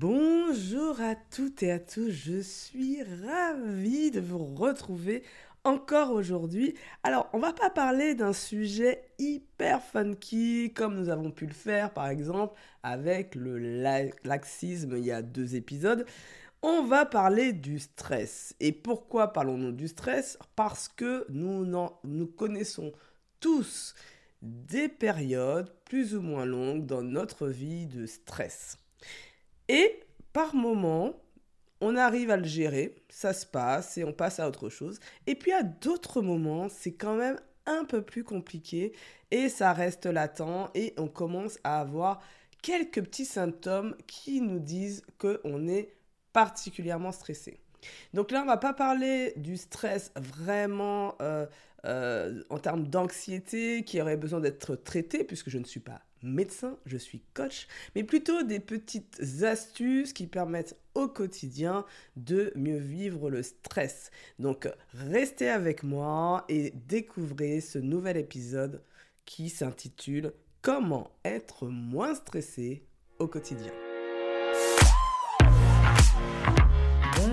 Bonjour à toutes et à tous, je suis ravie de vous retrouver encore aujourd'hui. Alors, on va pas parler d'un sujet hyper funky comme nous avons pu le faire par exemple avec le laxisme il y a deux épisodes. On va parler du stress. Et pourquoi parlons-nous du stress? Parce que nous, nous connaissons tous des périodes plus ou moins longues dans notre vie de stress. Et par moment, on arrive à le gérer, ça se passe et on passe à autre chose. Et puis à d'autres moments, c'est quand même un peu plus compliqué et ça reste latent et on commence à avoir quelques petits symptômes qui nous disent qu'on est particulièrement stressé. Donc là, on va pas parler du stress vraiment euh, euh, en termes d'anxiété qui aurait besoin d'être traité, puisque je ne suis pas médecin, je suis coach, mais plutôt des petites astuces qui permettent au quotidien de mieux vivre le stress. Donc restez avec moi et découvrez ce nouvel épisode qui s'intitule Comment être moins stressé au quotidien.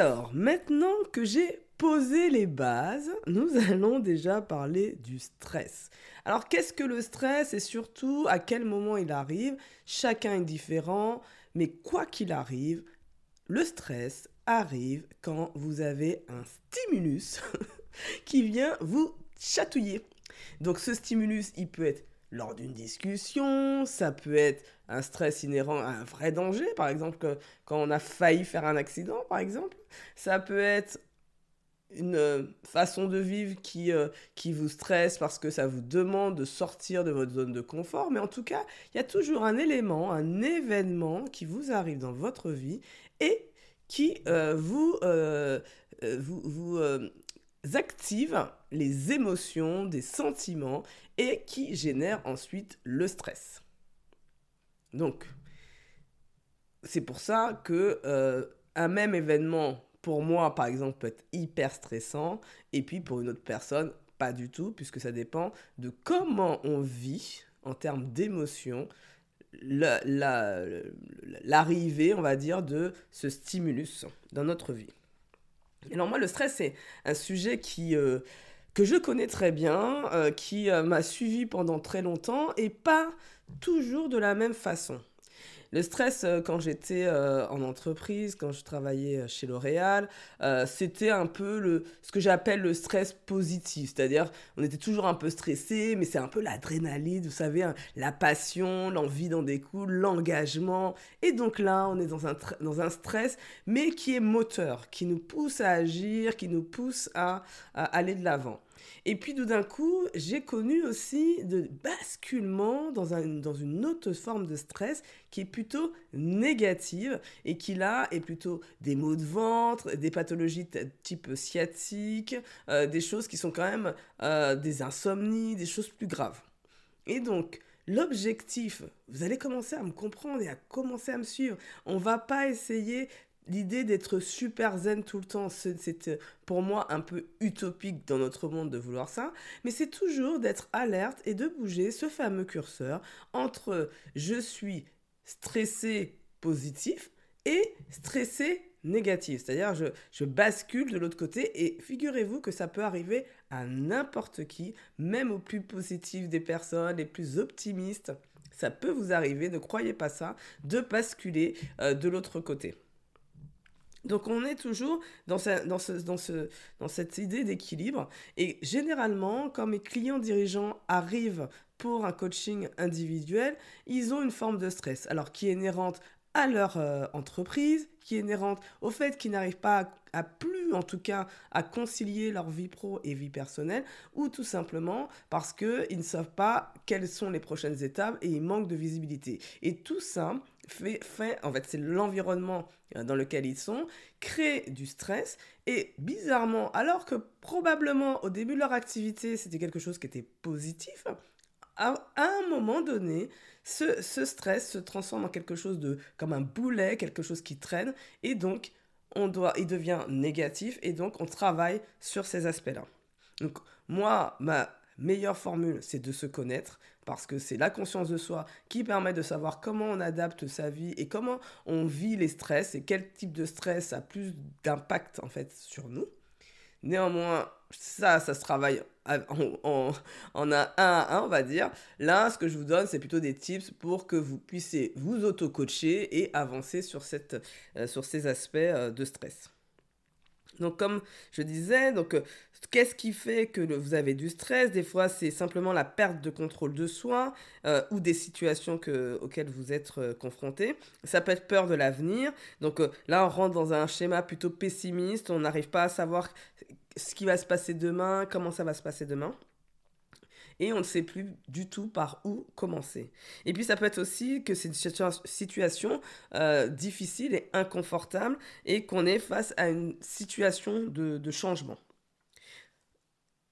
Alors, maintenant que j'ai posé les bases, nous allons déjà parler du stress. Alors, qu'est-ce que le stress et surtout à quel moment il arrive? Chacun est différent, mais quoi qu'il arrive, le stress arrive quand vous avez un stimulus qui vient vous chatouiller. Donc ce stimulus, il peut être lors d'une discussion, ça peut être un stress inhérent à un vrai danger, par exemple quand on a failli faire un accident, par exemple. Ça peut être une euh, façon de vivre qui, euh, qui vous stresse parce que ça vous demande de sortir de votre zone de confort. Mais en tout cas, il y a toujours un élément, un événement qui vous arrive dans votre vie et qui euh, vous, vous, vous active les émotions, des sentiments et qui génère ensuite le stress. Donc, c'est pour ça que euh, un même événement, pour moi, par exemple, peut être hyper stressant, et puis pour une autre personne, pas du tout, puisque ça dépend de comment on vit en termes d'émotion l'arrivée, on va dire, de ce stimulus dans notre vie. Alors moi, le stress, c'est un sujet qui, euh, que je connais très bien, euh, qui euh, m'a suivi pendant très longtemps et pas toujours de la même façon. Le stress, euh, quand j'étais euh, en entreprise, quand je travaillais euh, chez L'Oréal, c'était un peu le, ce que j'appelle le stress positif. C'est-à-dire, on était toujours un peu stressé, mais c'est un peu l'adrénaline, vous savez, hein, la passion, l'envie d'en découle, l'engagement. Et donc là, on est dans un, dans un stress, mais qui est moteur, qui nous pousse à agir, qui nous pousse à aller de l'avant. Et puis tout d'un coup, j'ai connu aussi de basculement dans, un, dans une autre forme de stress qui est plutôt négative et qui là est plutôt des maux de ventre, des pathologies type sciatique, euh, des choses qui sont quand même euh, des insomnies, des choses plus graves. Et donc, L'objectif, vous allez commencer à me comprendre et à commencer à me suivre. On va pas essayer l'idée d'être super zen tout le temps, c'est euh, pour moi un peu utopique dans notre monde de vouloir ça, mais c'est toujours d'être alerte et de bouger ce fameux curseur entre je suis stressé positif et stressé négatif. C'est-à-dire je, je bascule de l'autre côté et figurez-vous que ça peut arriver à n'importe qui, même aux plus positifs des personnes, les plus optimistes. Ça peut vous arriver, ne croyez pas ça, de basculer euh, de l'autre côté. Donc on est toujours dans, cette idée d'équilibre. Et généralement, quand mes clients dirigeants arrivent pour un coaching individuel, ils ont une forme de stress, alors qui est inhérente à leur euh, entreprise, qui est inhérente au fait qu'ils n'arrivent pas à, plus, en tout cas, à concilier leur vie pro et vie personnelle, ou tout simplement parce qu'ils ne savent pas quelles sont les prochaines étapes et ils manquent de visibilité. Et tout ça fait, fait en fait, c'est l'environnement euh, dans lequel ils sont, crée du stress, et bizarrement, alors que probablement au début de leur activité, c'était quelque chose qui était positif, à, un moment donné, ce, stress se transforme en quelque chose de comme un boulet, quelque chose qui traîne, et donc on doit, il devient négatif, et donc on travaille sur ces aspects-là. Donc moi, ma meilleure formule, c'est de se connaître, parce que c'est la conscience de soi qui permet de savoir comment on adapte sa vie et comment on vit les stress et quel type de stress a plus d'impact en fait sur nous. Néanmoins, ça, ça se travaille en, en, un à un, on va dire. Là, ce que je vous donne, c'est plutôt des tips pour que vous puissiez vous auto-coacher et avancer sur, cette, euh, sur ces aspects euh, de stress. Donc comme je disais, donc euh, qu'est-ce qui fait que vous avez du stress? Des fois, c'est simplement la perte de contrôle de soi ou des situations que, auxquelles vous êtes confronté. Ça peut être peur de l'avenir. Donc là, on rentre dans un schéma plutôt pessimiste. On n'arrive pas à savoir ce qui va se passer demain, comment ça va se passer demain. Et on ne sait plus du tout par où commencer. Et puis ça peut être aussi que c'est une situation euh, difficile et inconfortable et qu'on est face à une situation de, de changement.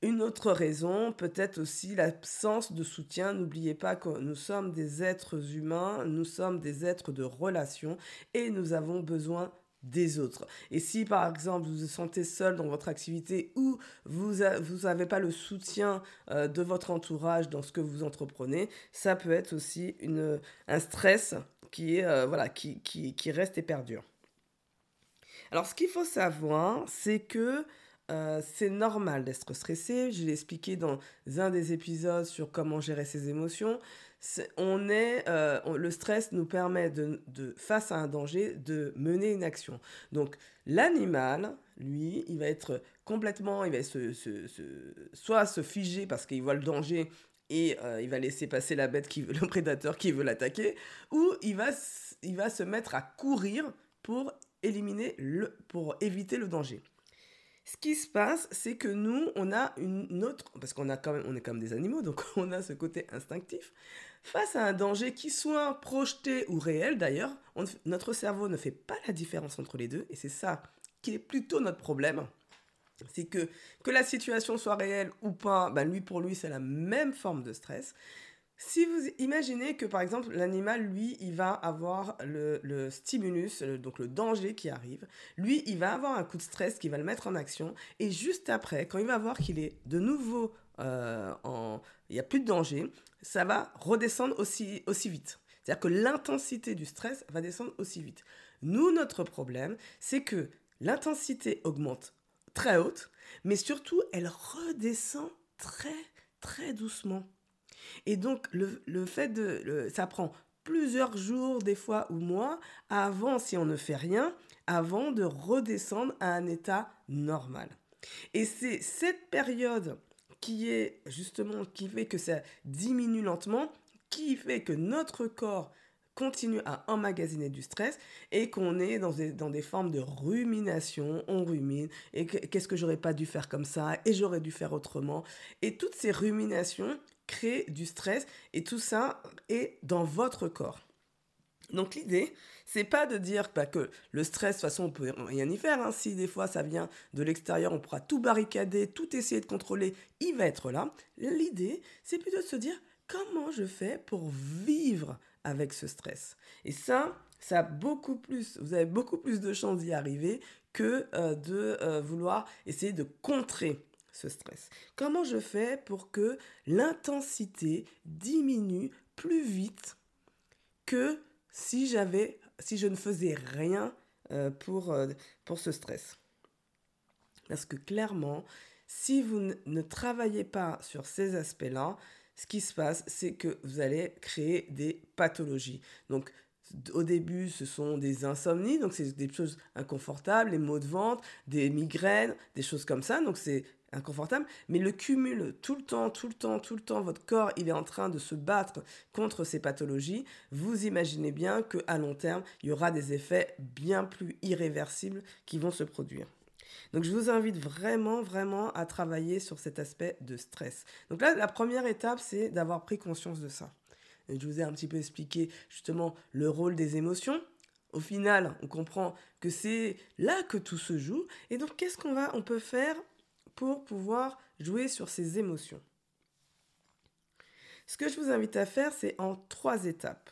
Une autre raison, peut-être aussi l'absence de soutien. N'oubliez pas que nous sommes des êtres humains, nous sommes des êtres de relation et nous avons besoin des autres. Et si par exemple vous vous sentez seul dans votre activité ou vous n'avez pas le soutien euh, de votre entourage dans ce que vous entreprenez, ça peut être aussi une, un stress qui, est, euh, voilà, qui, reste et perdure. Alors ce qu'il faut savoir, c'est que euh, c'est normal d'être stressé. Je l'ai expliqué dans un des épisodes sur comment gérer ses émotions on est, euh, le stress nous permet de, face à un danger, de mener une action. Donc l'animal, lui, il va être complètement, il va se, soit se figer parce qu'il voit le danger et euh, il va laisser passer la bête, qui, le prédateur qui veut l'attaquer, ou il va, il va se mettre à courir pour éliminer le, pour éviter le danger. Ce qui se passe, c'est que nous, on a une autre, parce qu'on a quand même, on est comme des animaux, donc on a ce côté instinctif. Face à un danger qui soit projeté ou réel d'ailleurs, notre cerveau ne fait pas la différence entre les deux, et c'est ça qui est plutôt notre problème. C'est que que la situation soit réelle ou pas, ben lui pour lui c'est la même forme de stress. Si vous imaginez que par exemple l'animal, lui, il va avoir le, stimulus, donc le danger qui arrive, lui, il va avoir un coup de stress qui va le mettre en action, et juste après, quand il va voir qu'il est de nouveau euh. Il n'y a plus de danger, ça va redescendre aussi, aussi vite. C'est-à-dire que l'intensité du stress va descendre aussi vite. Nous, notre problème, c'est que l'intensité augmente très haute, mais surtout, elle redescend très, très doucement. Et donc, le, le fait de... ça prend plusieurs jours, des fois, ou mois, avant, si on ne fait rien, avant de redescendre à un état normal. Et c'est cette période qui est justement, qui fait que ça diminue lentement, qui fait que notre corps continue à emmagasiner du stress et qu'on est dans des, dans des formes de rumination, on rumine, et qu'est-ce que j'aurais pas dû faire comme ça, et j'aurais dû faire autrement. Et toutes ces ruminations créent du stress, et tout ça est dans votre corps. Donc l'idée, c'est pas de dire bah, que le stress, de toute façon, on peut rien y faire. Hein. Si des fois ça vient de l'extérieur, on pourra tout barricader, tout essayer de contrôler, il va être là. L'idée, c'est plutôt de se dire comment je fais pour vivre avec ce stress? Et ça, ça beaucoup plus, vous avez beaucoup plus de chances d'y arriver que euh, de euh, vouloir essayer de contrer ce stress. Comment je fais pour que l'intensité diminue plus vite que si j'avais, si je ne faisais rien euh, pour, euh, pour ce stress. Parce que clairement, si vous ne travaillez pas sur ces aspects-là, ce qui se passe, c'est que vous allez créer des pathologies. Donc, au début, ce sont des insomnies, donc c'est des choses inconfortables, les maux de ventre, des migraines, des choses comme ça. Donc, c'est inconfortable, mais le cumul tout le temps, tout le temps, tout le temps, votre corps, il est en train de se battre contre ces pathologies, vous imaginez bien qu'à long terme, il y aura des effets bien plus irréversibles qui vont se produire. Donc je vous invite vraiment, vraiment à travailler sur cet aspect de stress. Donc là, la première étape, c'est d'avoir pris conscience de ça. Je vous ai un petit peu expliqué justement le rôle des émotions. Au final, on comprend que c'est là que tout se joue. Et donc, qu'est-ce qu'on va, on peut faire pour pouvoir jouer sur ces émotions. Ce que je vous invite à faire, c'est en trois étapes.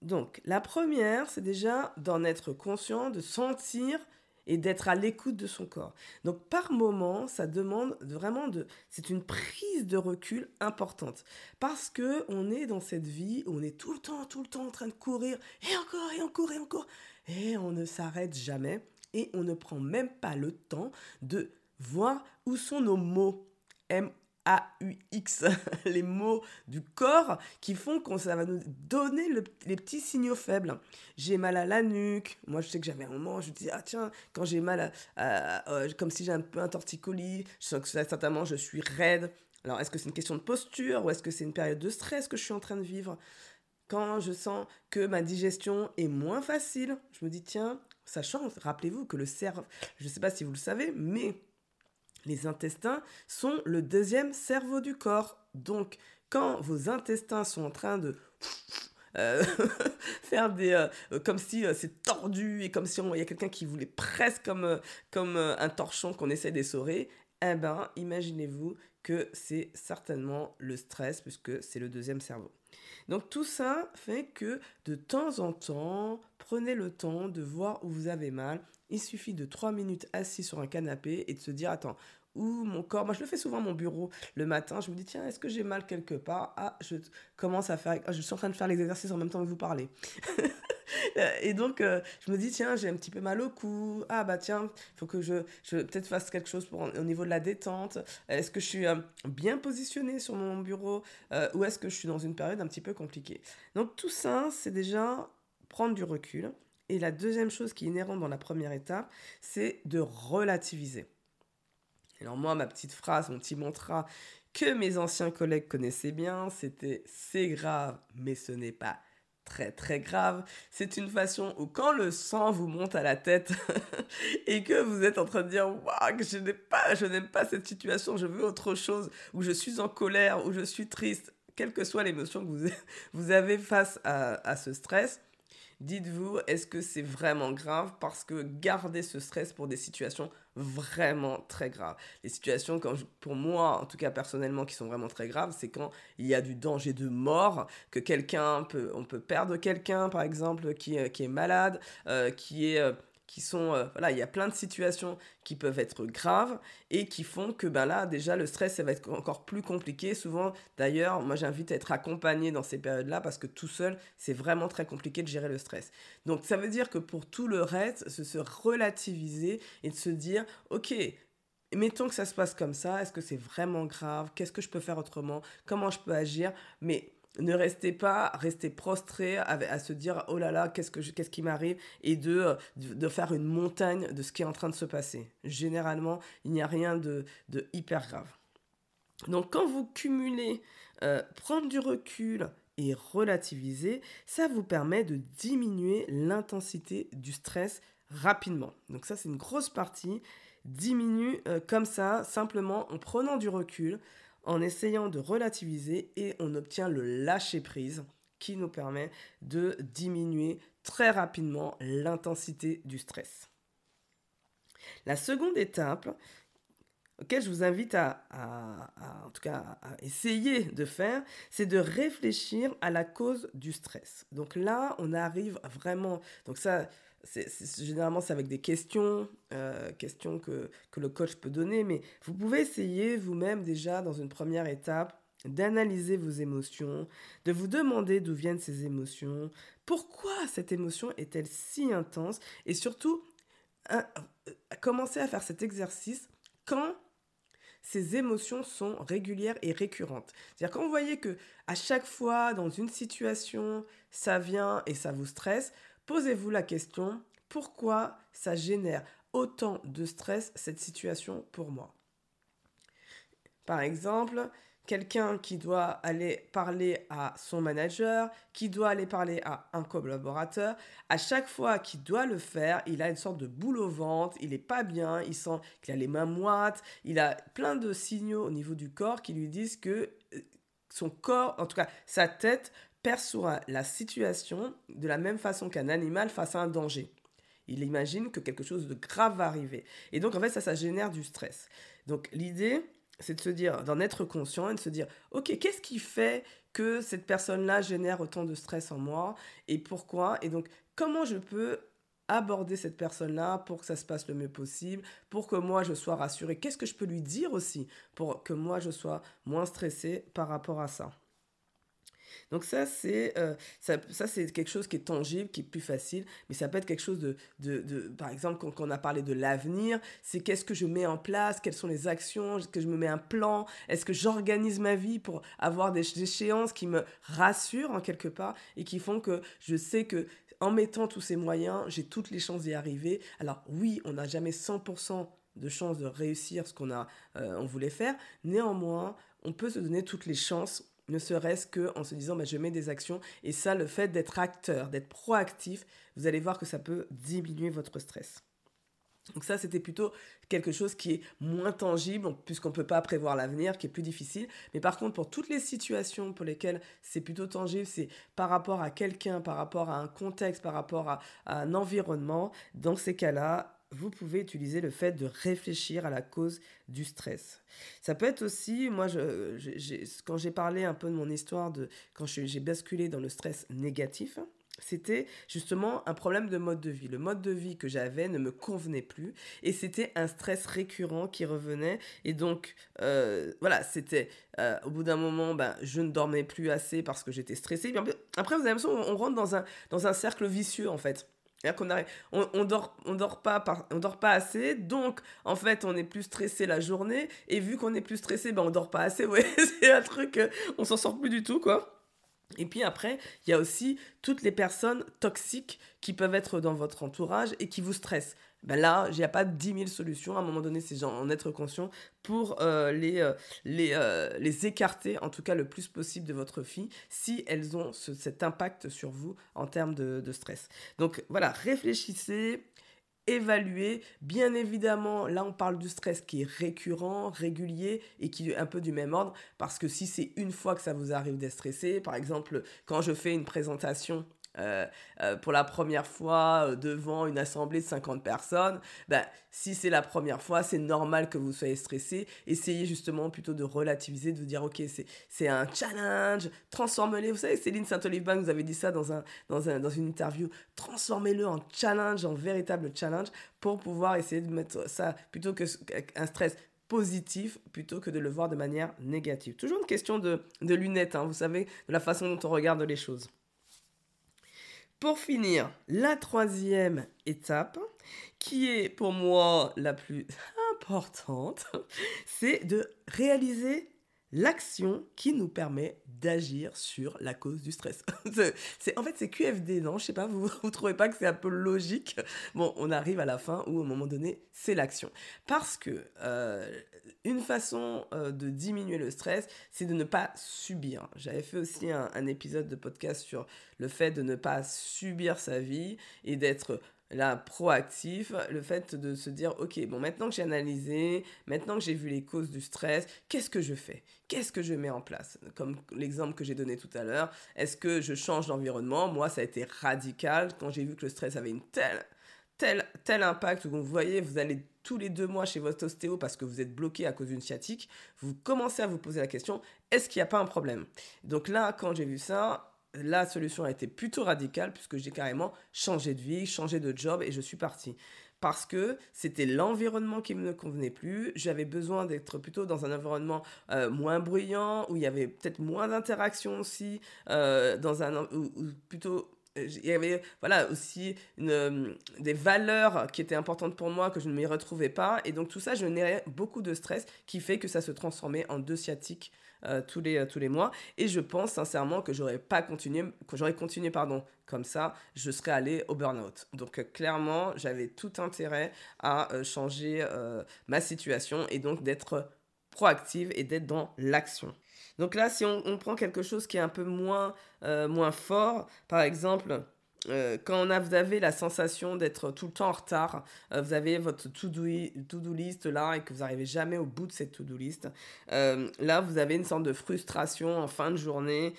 Donc, la première, c'est déjà d'en être conscient, de sentir et d'être à l'écoute de son corps. Donc par moment, ça demande vraiment de c'est une prise de recul importante. Parce que on est dans cette vie où on est tout le temps tout le temps en train de courir. Et encore et encore et encore. Et on ne s'arrête jamais. Et on ne prend même pas le temps de voir où sont nos mots M a-U-X, les mots du corps qui font qu'on ça va nous donner les petits signaux faibles. J'ai mal à la nuque. Moi, je sais que j'avais un moment, je me dis, ah tiens, quand j'ai mal, à, euh, comme si j'ai un peu un torticolis, je sens que certainement je suis raide. Alors, est-ce que c'est une question de posture ou est-ce que c'est une période de stress que je suis en train de vivre? Quand je sens que ma digestion est moins facile, je me dis, tiens, ça change. Rappelez-vous que le cerveau, je ne sais pas si vous le savez, mais les intestins sont le deuxième cerveau du corps. Donc, quand vos intestins sont en train de euh, faire des euh, comme si euh, c'est tordu et comme si il y a quelqu'un qui voulait presque comme comme un torchon qu'on essaie d'essorer eh ben imaginez-vous que c'est certainement le stress puisque c'est le deuxième cerveau donc tout ça fait que de temps en temps prenez le temps de voir où vous avez mal il suffit de 3 minutes assis sur un canapé et de se dire attends, où mon corps, moi je le fais souvent à mon bureau le matin, je me dis tiens, est-ce que j'ai mal quelque part? Ah, je commence à faire, je suis en train de faire l'exercice en même temps que vous parlez. et donc euh, je me dis tiens, j'ai un petit peu mal au cou. Ah bah tiens, il faut que je, je peut-être fasse quelque chose pour, au niveau de la détente. Est-ce que je suis euh, bien positionné sur mon bureau? Euh, ou est-ce que je suis dans une période un petit peu compliquée? Donc tout ça, c'est déjà prendre du recul et la deuxième chose qui est inhérente dans la première étape, c'est de relativiser. Alors moi, ma petite phrase, mon petit mantra que mes anciens collègues connaissaient bien, c'était c'est grave, mais ce n'est pas très très grave. C'est une façon où quand le sang vous monte à la tête et que vous êtes en train de dire waouh, je n'aime pas, pas cette situation, je veux autre chose, ou je suis en colère, ou je suis triste, quelle que soit l'émotion que vous, vous avez face à ce stress, Dites-vous, est-ce que c'est vraiment grave? Parce que garder ce stress pour des situations vraiment très graves. Les situations, quand pour moi, en tout cas personnellement, qui sont vraiment très graves, c'est quand il y a du danger de mort, que quelqu'un peut, on peut perdre quelqu'un, par exemple, qui, qui est malade, euh, qui est... Qui sont euh, voilà il y a plein de situations qui peuvent être graves et qui font que ben là déjà le stress ça va être encore plus compliqué. Souvent d'ailleurs moi j'invite à être accompagné dans ces périodes là parce que tout seul c'est vraiment très compliqué de gérer le stress. Donc ça veut dire que pour tout le reste se se relativiser et de se dire ok mettons que ça se passe comme ça. Est-ce que c'est vraiment grave? Qu'est-ce que je peux faire autrement? Comment je peux agir? Mais ne restez pas, restez prostré à, se dire oh là là, qu'est-ce, que qu'est-ce qui m'arrive et de, de, faire une montagne de ce qui est en train de se passer. Généralement, il n'y a rien de, de hyper grave. Donc quand vous cumulez euh, prendre du recul et relativiser, ça vous permet de diminuer l'intensité du stress rapidement. Donc ça c'est une grosse partie. Diminue euh, comme ça, simplement en prenant du recul, en essayant de relativiser et on obtient le lâcher-prise qui nous permet de diminuer très rapidement l'intensité du stress. La seconde étape, auquel je vous invite à, en tout cas, à essayer de faire, c'est de réfléchir à la cause du stress. Donc là, on arrive vraiment, donc ça, généralement, c'est avec des questions, euh, questions que, que le coach peut donner, mais vous pouvez essayer vous-même déjà dans une première étape d'analyser vos émotions, de vous demander d'où viennent ces émotions, pourquoi cette émotion est-elle si intense, et surtout, commencer à faire cet exercice quand ces émotions sont régulières et récurrentes. C'est-à-dire quand vous voyez que à chaque fois dans une situation, ça vient et ça vous stresse, Posez-vous la question, pourquoi ça génère autant de stress cette situation pour moi? Par exemple, quelqu'un qui doit aller parler à son manager, qui doit aller parler à un collaborateur, à chaque fois qu'il doit le faire, il a une sorte de boule au ventre, il n'est pas bien, il sent qu'il a les mains moites, il a plein de signaux au niveau du corps qui lui disent que euh, son corps, en tout cas sa tête, perçoit la situation de la même façon qu'un animal face à un danger. Il imagine que quelque chose de grave va arriver. Et donc, en fait, ça, ça génère du stress. Donc, l'idée, c'est de se dire, d'en être conscient et de se dire, ok, qu'est-ce qui fait que cette personne-là génère autant de stress en moi et pourquoi? Et donc, comment je peux aborder cette personne-là pour que ça se passe le mieux possible, pour que moi je sois rassurée? Qu'est-ce que je peux lui dire aussi pour que moi je sois moins stressée par rapport à ça? Donc ça, c'est euh, ça, c'est quelque chose qui est tangible, qui est plus facile, mais ça peut être quelque chose de, de, de par exemple, quand, on a parlé de l'avenir, c'est qu'est-ce que je mets en place, quelles sont les actions, est-ce que je me mets un plan, est-ce que j'organise ma vie pour avoir des échéances qui me rassurent en quelque part et qui font que je sais que en mettant tous ces moyens, j'ai toutes les chances d'y arriver. Alors oui, on n'a jamais 100% de chances de réussir ce qu'on euh, voulait faire. Néanmoins, on peut se donner toutes les chances ne serait-ce qu'en se disant bah, je mets des actions. Et ça, le fait d'être acteur, d'être proactif, vous allez voir que ça peut diminuer votre stress. Donc ça, c'était plutôt quelque chose qui est moins tangible, puisqu'on ne peut pas prévoir l'avenir, qui est plus difficile. Mais par contre, pour toutes les situations pour lesquelles c'est plutôt tangible, c'est par rapport à quelqu'un, par rapport à un contexte, par rapport à un environnement, dans ces cas-là, vous pouvez utiliser le fait de réfléchir à la cause du stress. Ça peut être aussi, moi, quand j'ai parlé un peu de mon histoire, quand j'ai basculé dans le stress négatif, c'était justement un problème de mode de vie. Le mode de vie que j'avais ne me convenait plus et c'était un stress récurrent qui revenait. Et donc, euh, voilà, c'était euh, au bout d'un moment, ben, je ne dormais plus assez parce que j'étais stressée. Après, vous avez l'impression on rentre dans un, dans un cercle vicieux en fait on dort pas assez, donc en fait on est plus stressé la journée et vu qu'on est plus stressé, ben on dort pas assez. Ouais, c'est un truc, euh, on s'en sort plus du tout quoi. Et puis après, il y a aussi toutes les personnes toxiques qui peuvent être dans votre entourage et qui vous stressent. Ben là, il n'y a pas 10 000 solutions. À un moment donné, c'est en être conscient pour euh, les, euh, les, euh, les écarter, en tout cas le plus possible de votre fille, si elles ont cet impact sur vous en termes de, de stress. Donc voilà, réfléchissez, évaluez. Bien évidemment, là on parle du stress qui est récurrent, régulier et qui est un peu du même ordre parce que si c'est une fois que ça vous arrive d'être stressé, par exemple quand je fais une présentation euh, euh, pour la première fois euh, devant une assemblée de 50 personnes, ben, si c'est la première fois, c'est normal que vous soyez stressé. Essayez justement plutôt de relativiser, de vous dire, ok, c'est un challenge, transformez-le. Vous savez, Céline Saint-Olivain vous avez dit ça dans, un, dans, un, dans une interview, transformez-le en challenge, en véritable challenge, pour pouvoir essayer de mettre ça plutôt qu'un stress positif plutôt que de le voir de manière négative. Toujours une question de, de lunettes, hein, vous savez, de la façon dont on regarde les choses. Pour finir, la troisième étape, qui est pour moi la plus importante, c'est de réaliser l'action qui nous permet d'agir sur la cause du stress. c'est, en fait, c'est QFD, non? Je sais pas, vous ne trouvez pas que c'est un peu logique? Bon, on arrive à la fin où, un moment donné, c'est l'action. Parce que euh, une façon euh, de diminuer le stress, c'est de ne pas subir. J'avais fait aussi un épisode de podcast sur le fait de ne pas subir sa vie et d'être là proactif, le fait de se dire ok bon maintenant que j'ai analysé, maintenant que j'ai vu les causes du stress, qu'est-ce que je fais? Qu'est-ce que je mets en place? Comme l'exemple que j'ai donné tout à l'heure, est-ce que je change d'environnement Moi ça a été radical quand j'ai vu que le stress avait une telle tel, tel impact vous voyez, vous allez tous les deux mois chez votre ostéo parce que vous êtes bloqué à cause d'une sciatique, vous commencez à vous poser la question, est-ce qu'il n'y a pas un problème? Donc là, quand j'ai vu ça, la solution a été plutôt radicale puisque j'ai carrément changé de vie, changé de job et je suis parti. Parce que c'était l'environnement qui ne me convenait plus. J'avais besoin d'être plutôt dans un environnement euh, moins bruyant, où il y avait peut-être moins d'interactions aussi, euh, dans un, ou, plutôt il y avait voilà aussi des valeurs qui étaient importantes pour moi que je ne m'y retrouvais pas et donc tout ça je générais beaucoup de stress qui fait que ça se transformait en deux sciatiques euh, tous, les, euh, tous les mois. Et je pense sincèrement que j'aurais pas continué, que j'aurais continué pardon, comme ça, je serais allé au burn-out. Donc euh, clairement, j'avais tout intérêt à changer ma situation et donc d'être proactive et d'être dans l'action. Donc là, si on, prend quelque chose qui est un peu moins, moins fort, par exemple, euh, quand vous avez la sensation d'être tout le temps en retard, euh, vous avez votre to-do list là et que vous n'arrivez jamais au bout de cette to-do list, là vous avez une sorte de frustration en fin de journée.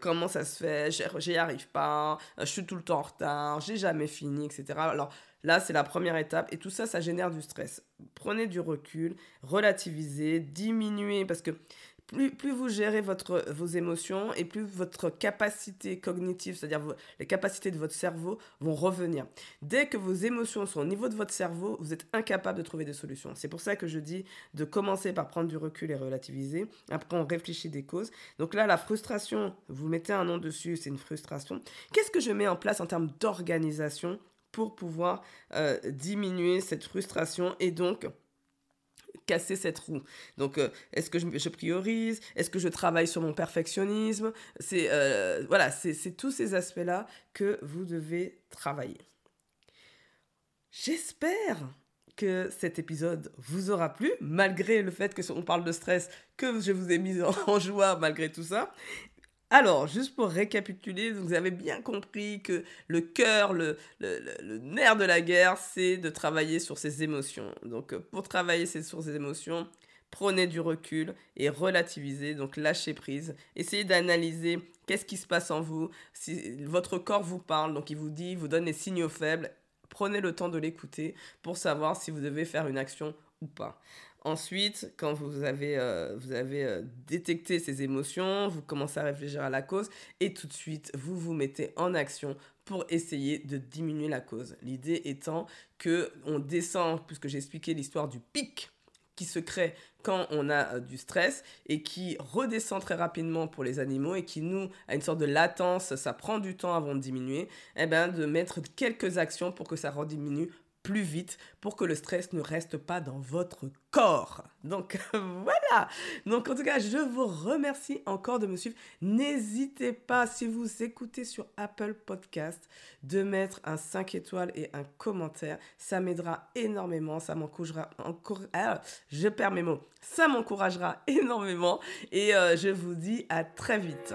comment ça se fait? J'y arrive pas, je suis tout le temps en retard, j'ai jamais fini, etc. Alors Là, c'est la première étape et tout ça, ça génère du stress. Prenez du recul, relativisez, diminuez parce que plus, vous gérez votre, vos émotions et plus votre capacité cognitive, c'est-à-dire les capacités de votre cerveau, vont revenir. Dès que vos émotions sont au niveau de votre cerveau, vous êtes incapable de trouver des solutions. C'est pour ça que je dis de commencer par prendre du recul et relativiser. Après, on réfléchit des causes. Donc là, la frustration, vous mettez un nom dessus, c'est une frustration. Qu'est-ce que je mets en place en termes d'organisation pour pouvoir euh, diminuer cette frustration et donc casser cette roue. Donc, euh, est-ce que je, priorise? Est-ce que je travaille sur mon perfectionnisme? C'est euh, voilà, c'est tous ces aspects-là que vous devez travailler. J'espère que cet épisode vous aura plu, malgré le fait que on parle de stress, que je vous ai mis en joie malgré tout ça. Alors, juste pour récapituler, vous avez bien compris que le cœur, le, nerf de la guerre, c'est de travailler sur ses émotions. Donc, euh, pour travailler sur ses émotions, prenez du recul et relativisez, donc lâchez prise. Essayez d'analyser qu'est-ce qui se passe en vous. Si votre corps vous parle, donc il vous dit, vous donne des signaux faibles, prenez le temps de l'écouter pour savoir si vous devez faire une action pas. Ensuite, quand vous avez, euh, vous avez euh, détecté ces émotions, vous commencez à réfléchir à la cause et tout de suite, vous vous mettez en action pour essayer de diminuer la cause. L'idée étant que on descend, puisque j'ai expliqué l'histoire du pic qui se crée quand on a euh, du stress et qui redescend très rapidement pour les animaux et qui nous a une sorte de latence, ça prend du temps avant de diminuer, eh ben de mettre quelques actions pour que ça rediminue plus vite pour que le stress ne reste pas dans votre corps. Donc voilà. Donc en tout cas, je vous remercie encore de me suivre. N'hésitez pas, si vous écoutez sur Apple Podcast, de mettre un 5 étoiles et un commentaire. Ça m'aidera énormément. Ça m'encouragera encore. Ah, je perds mes mots. Ça m'encouragera énormément. Et euh, je vous dis à très vite